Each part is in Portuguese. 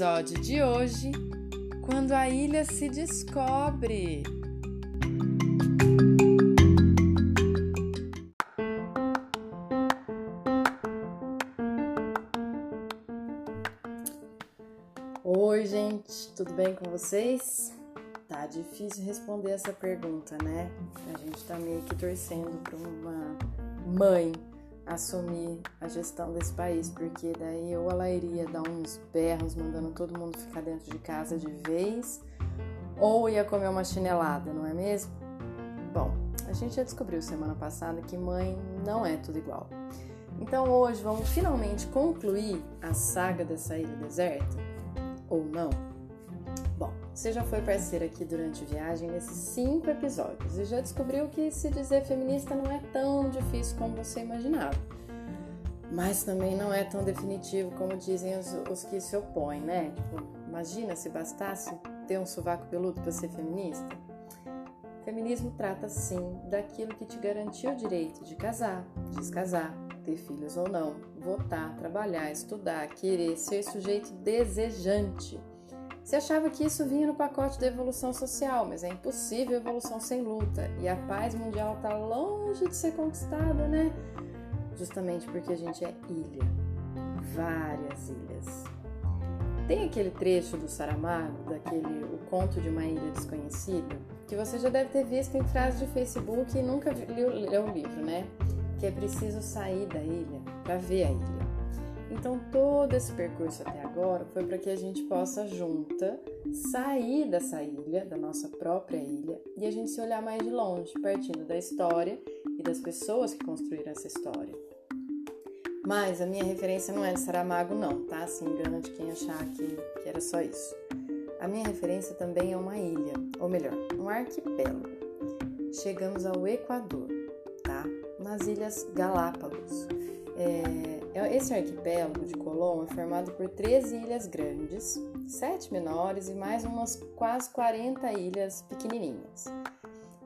Episódio de hoje: Quando a ilha se descobre. Oi, gente, tudo bem com vocês? Tá difícil responder essa pergunta, né? A gente tá meio que torcendo para uma mãe assumir a gestão desse país, porque daí ou ela iria dar uns berros mandando todo mundo ficar dentro de casa de vez, ou ia comer uma chinelada, não é mesmo? Bom, a gente já descobriu semana passada que mãe não é tudo igual. Então hoje vamos finalmente concluir a saga dessa ilha deserta? Ou não? Você já foi parceira aqui durante viagem nesses cinco episódios e já descobriu que se dizer feminista não é tão difícil como você imaginava. Mas também não é tão definitivo como dizem os, os que se opõem, né? Tipo, imagina se bastasse ter um sovaco peludo para ser feminista. Feminismo trata sim daquilo que te garantiu o direito de casar, descasar, ter filhos ou não, votar, trabalhar, estudar, querer, ser sujeito desejante se achava que isso vinha no pacote da evolução social, mas é impossível evolução sem luta e a paz mundial está longe de ser conquistada, né? Justamente porque a gente é ilha, várias ilhas. Tem aquele trecho do Saramago, daquele O Conto de uma Ilha Desconhecida, que você já deve ter visto em frases de Facebook e nunca leu, o livro, né? Que é preciso sair da ilha para ver a ilha. Então, todo esse percurso até agora foi para que a gente possa, junta, sair dessa ilha, da nossa própria ilha, e a gente se olhar mais de longe, partindo da história e das pessoas que construíram essa história. Mas a minha referência não é de Saramago, não, tá? Se engana de quem achar que, que era só isso. A minha referência também é uma ilha, ou melhor, um arquipélago. Chegamos ao Equador, tá? Nas Ilhas Galápagos. É, é, esse arquipélago de Colón é formado por 13 ilhas grandes, 7 menores e mais umas quase 40 ilhas pequenininhas.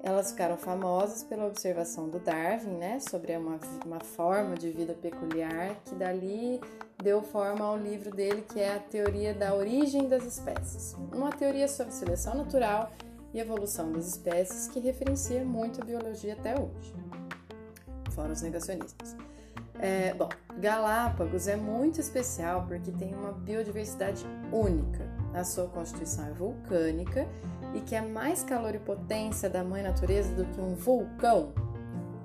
Elas ficaram famosas pela observação do Darwin, né, sobre uma, uma forma de vida peculiar que dali deu forma ao livro dele que é a teoria da origem das espécies, uma teoria sobre seleção natural e evolução das espécies que referencia muito a biologia até hoje, fora os negacionistas. É, bom, Galápagos é muito especial porque tem uma biodiversidade única. A sua constituição é vulcânica e que é mais calor e potência da mãe natureza do que um vulcão.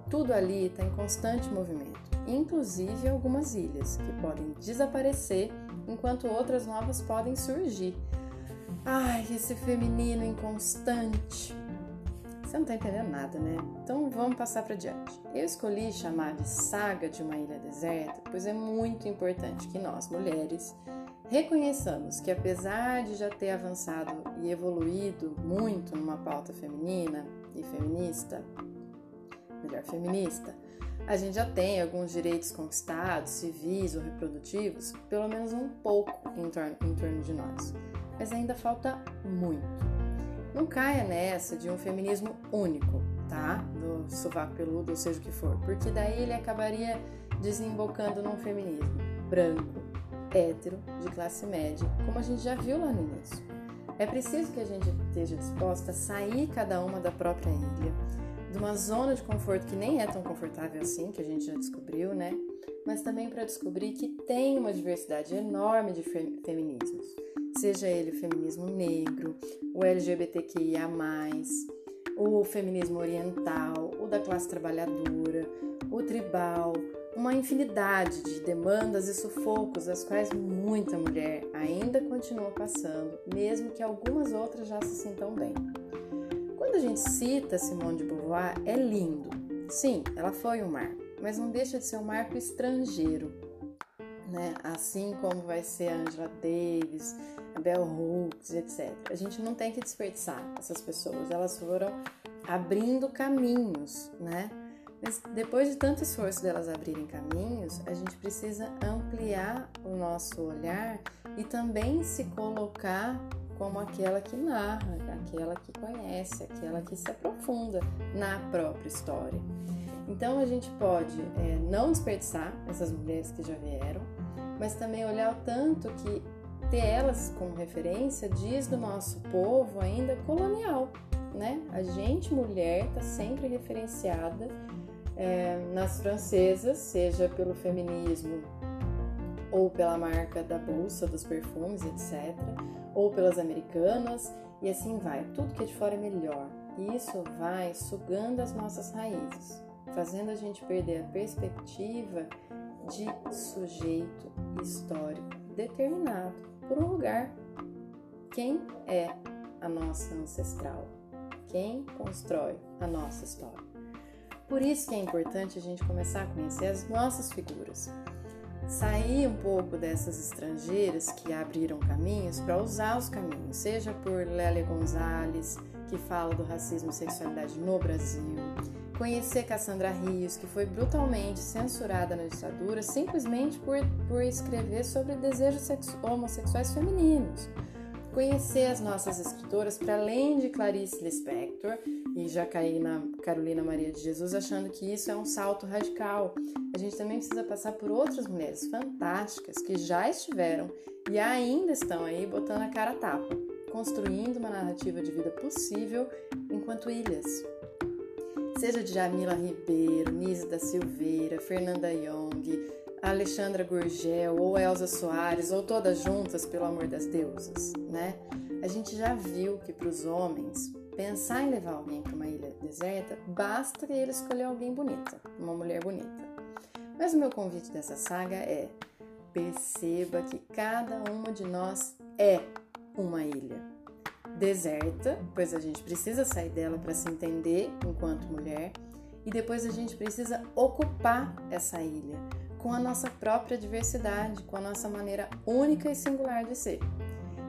Tudo ali está em constante movimento, inclusive algumas ilhas que podem desaparecer enquanto outras novas podem surgir. Ai, esse feminino inconstante. Você não está entendendo nada, né? Então vamos passar para diante. Eu escolhi chamar de Saga de uma Ilha Deserta, pois é muito importante que nós, mulheres, reconheçamos que apesar de já ter avançado e evoluído muito numa pauta feminina e feminista, melhor feminista, a gente já tem alguns direitos conquistados, civis ou reprodutivos, pelo menos um pouco em torno, em torno de nós. Mas ainda falta muito. Não caia nessa de um feminismo único, tá? Do sovaco peludo, ou seja o que for, porque daí ele acabaria desembocando num feminismo branco, hétero, de classe média, como a gente já viu lá no início. É preciso que a gente esteja disposta a sair cada uma da própria ilha, de uma zona de conforto que nem é tão confortável assim, que a gente já descobriu, né? Mas também para descobrir que tem uma diversidade enorme de feminismos seja ele o feminismo negro, o LGBTQIA, o feminismo oriental, o da classe trabalhadora, o tribal, uma infinidade de demandas e sufocos das quais muita mulher ainda continua passando, mesmo que algumas outras já se sintam bem. Quando a gente cita Simone de Beauvoir, é lindo. Sim, ela foi um marco, mas não deixa de ser um marco estrangeiro. Né? Assim como vai ser a Angela Davis, a Bell Hooks, etc. A gente não tem que desperdiçar essas pessoas, elas foram abrindo caminhos, né? Mas depois de tanto esforço delas abrirem caminhos, a gente precisa ampliar o nosso olhar e também se colocar como aquela que narra, aquela que conhece, aquela que se aprofunda na própria história. Então a gente pode é, não desperdiçar essas mulheres que já vieram, mas também olhar o tanto que ter elas como referência diz do nosso povo ainda colonial, né? A gente, mulher, está sempre referenciada é, nas francesas, seja pelo feminismo ou pela marca da bolsa, dos perfumes, etc., ou pelas americanas, e assim vai. Tudo que é de fora é melhor. E isso vai sugando as nossas raízes, fazendo a gente perder a perspectiva de sujeito histórico determinado por um lugar. Quem é a nossa ancestral? Quem constrói a nossa história? Por isso que é importante a gente começar a conhecer as nossas figuras. Sair um pouco dessas estrangeiras que abriram caminhos para usar os caminhos, seja por Lélia Gonzalez, que fala do racismo e sexualidade no Brasil, conhecer Cassandra Rios, que foi brutalmente censurada na ditadura simplesmente por, por escrever sobre desejos homossexuais femininos conhecer as nossas escritoras para além de Clarice Lispector e já caí na Carolina Maria de Jesus achando que isso é um salto radical. A gente também precisa passar por outras mulheres fantásticas que já estiveram e ainda estão aí botando a cara a tapa, construindo uma narrativa de vida possível enquanto ilhas. Seja de Jamila Ribeiro, Nise da Silveira, Fernanda Young, Alexandra Gurgel ou Elza Soares ou todas juntas, pelo amor das deusas, né? A gente já viu que para os homens pensar em levar alguém para uma ilha deserta, basta ele escolher alguém bonita, uma mulher bonita. Mas o meu convite dessa saga é: perceba que cada uma de nós é uma ilha. Deserta, pois a gente precisa sair dela para se entender enquanto mulher, e depois a gente precisa ocupar essa ilha com a nossa própria diversidade, com a nossa maneira única e singular de ser.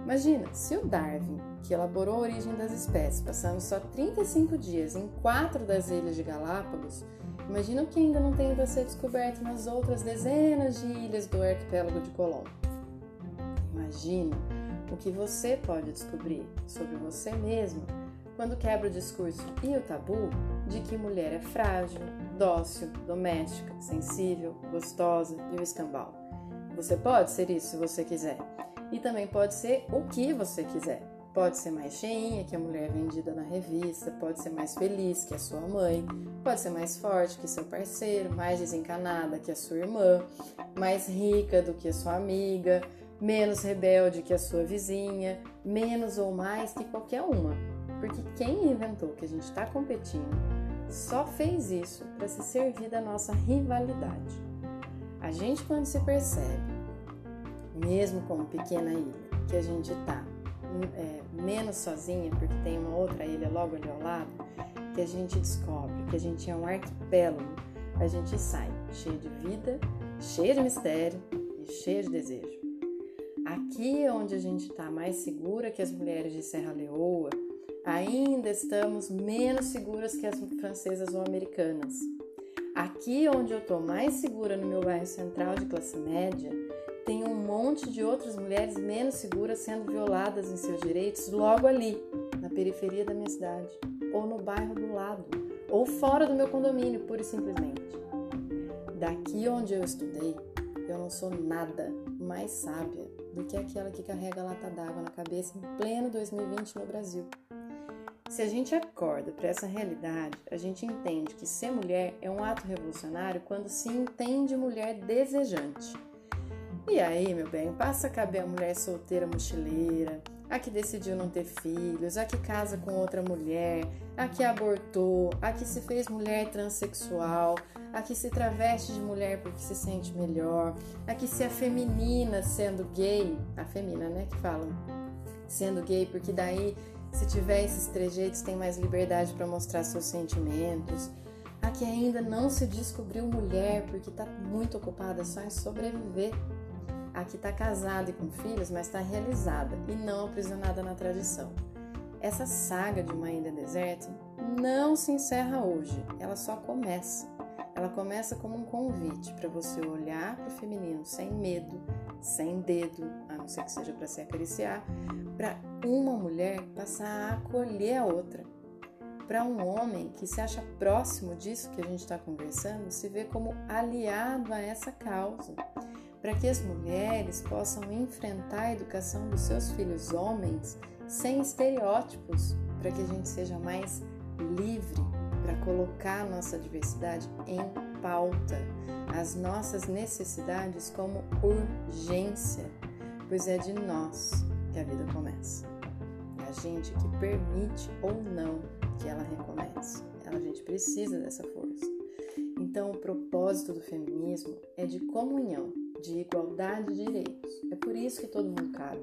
Imagina, se o Darwin, que elaborou a origem das espécies, passando só 35 dias em quatro das ilhas de Galápagos, imagina o que ainda não tem a ser descoberto nas outras dezenas de ilhas do arquipélago de Colombo. Imagina o que você pode descobrir sobre você mesmo quando quebra o discurso e o tabu de que mulher é frágil, dócil, doméstica, sensível, gostosa e o escambau. Você pode ser isso se você quiser. E também pode ser o que você quiser. Pode ser mais cheinha que a mulher vendida na revista, pode ser mais feliz que a sua mãe, pode ser mais forte que seu parceiro, mais desencanada que a sua irmã, mais rica do que a sua amiga, menos rebelde que a sua vizinha, menos ou mais que qualquer uma. Porque quem inventou que a gente está competindo só fez isso para se servir da nossa rivalidade. A gente, quando se percebe, mesmo como pequena ilha, que a gente está é, menos sozinha, porque tem uma outra ilha logo ali ao lado, que a gente descobre que a gente é um arquipélago, a gente sai cheio de vida, cheio de mistério e cheio de desejo. Aqui é onde a gente está mais segura que as mulheres de Serra Leoa, ainda estamos menos seguras que as francesas ou americanas. Aqui onde eu estou mais segura no meu bairro central de classe média, tem um monte de outras mulheres menos seguras sendo violadas em seus direitos logo ali, na periferia da minha cidade, ou no bairro do lado, ou fora do meu condomínio, pura e simplesmente. Daqui onde eu estudei, eu não sou nada mais sábia do que aquela que carrega a lata d'água na cabeça em pleno 2020 no Brasil. Se a gente acorda para essa realidade, a gente entende que ser mulher é um ato revolucionário quando se entende mulher desejante. E aí, meu bem, passa a caber a mulher solteira mochileira, a que decidiu não ter filhos, a que casa com outra mulher, a que abortou, a que se fez mulher transexual, a que se traveste de mulher porque se sente melhor, a que se afemina sendo gay, a femina, né, que falam, sendo gay porque daí se tiver esses trejeitos, tem mais liberdade para mostrar seus sentimentos. A que ainda não se descobriu mulher porque está muito ocupada só em sobreviver. A que está casada e com filhos, mas está realizada e não aprisionada na tradição. Essa saga de uma ilha deserta não se encerra hoje, ela só começa. Ela começa como um convite para você olhar para o feminino sem medo, sem dedo, a não ser que seja para se acariciar, para uma mulher passar a acolher a outra. Para um homem que se acha próximo disso que a gente está conversando, se vê como aliado a essa causa. Para que as mulheres possam enfrentar a educação dos seus filhos homens sem estereótipos, para que a gente seja mais livre para colocar nossa diversidade em pauta, as nossas necessidades como urgência, pois é de nós que a vida começa. É a gente que permite ou não que ela recomece. A gente precisa dessa força. Então, o propósito do feminismo é de comunhão, de igualdade de direitos. É por isso que todo mundo cabe.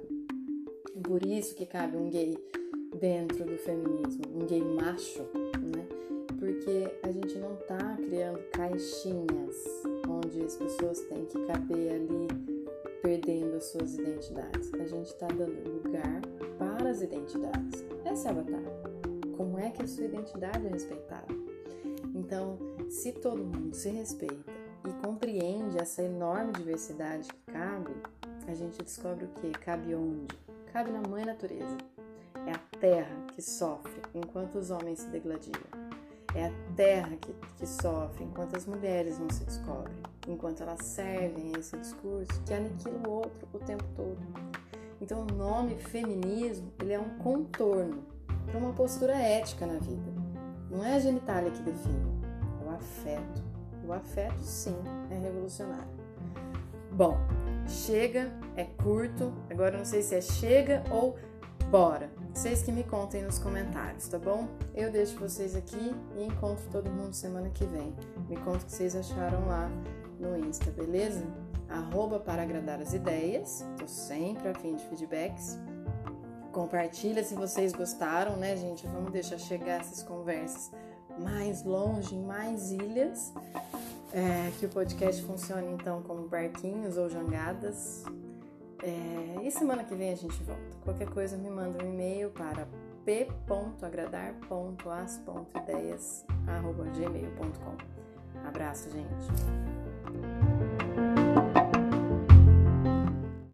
É por isso que cabe um gay dentro do feminismo, um gay macho, né? Porque a gente não tá criando caixinhas onde as pessoas têm que caber ali perdendo as suas identidades. A gente está dando lugar para as identidades. Essa é a batalha. Como é que a sua identidade é respeitada? Então, se todo mundo se respeita e compreende essa enorme diversidade que cabe, a gente descobre o que? Cabe onde? Cabe na mãe natureza. É a terra que sofre enquanto os homens se degladiam. É a terra que, que sofre enquanto as mulheres não se descobrem, enquanto elas servem esse discurso que aniquila o outro o tempo todo. Então, o nome feminismo ele é um contorno para uma postura ética na vida. Não é a genitália que define, é o afeto. O afeto, sim, é revolucionário. Bom, chega, é curto, agora não sei se é chega ou bora. Vocês que me contem nos comentários, tá bom? Eu deixo vocês aqui e encontro todo mundo semana que vem. Me conta o que vocês acharam lá no Insta, beleza? Arroba para agradar as ideias, tô sempre a fim de feedbacks. Compartilha se vocês gostaram, né, gente? Vamos deixar chegar essas conversas mais longe, em mais ilhas. É, que o podcast funcione então como barquinhos ou jangadas. É, e semana que vem a gente volta. Qualquer coisa me manda um e-mail para p.agradar.as.ideias.gmail.com. Abraço, gente!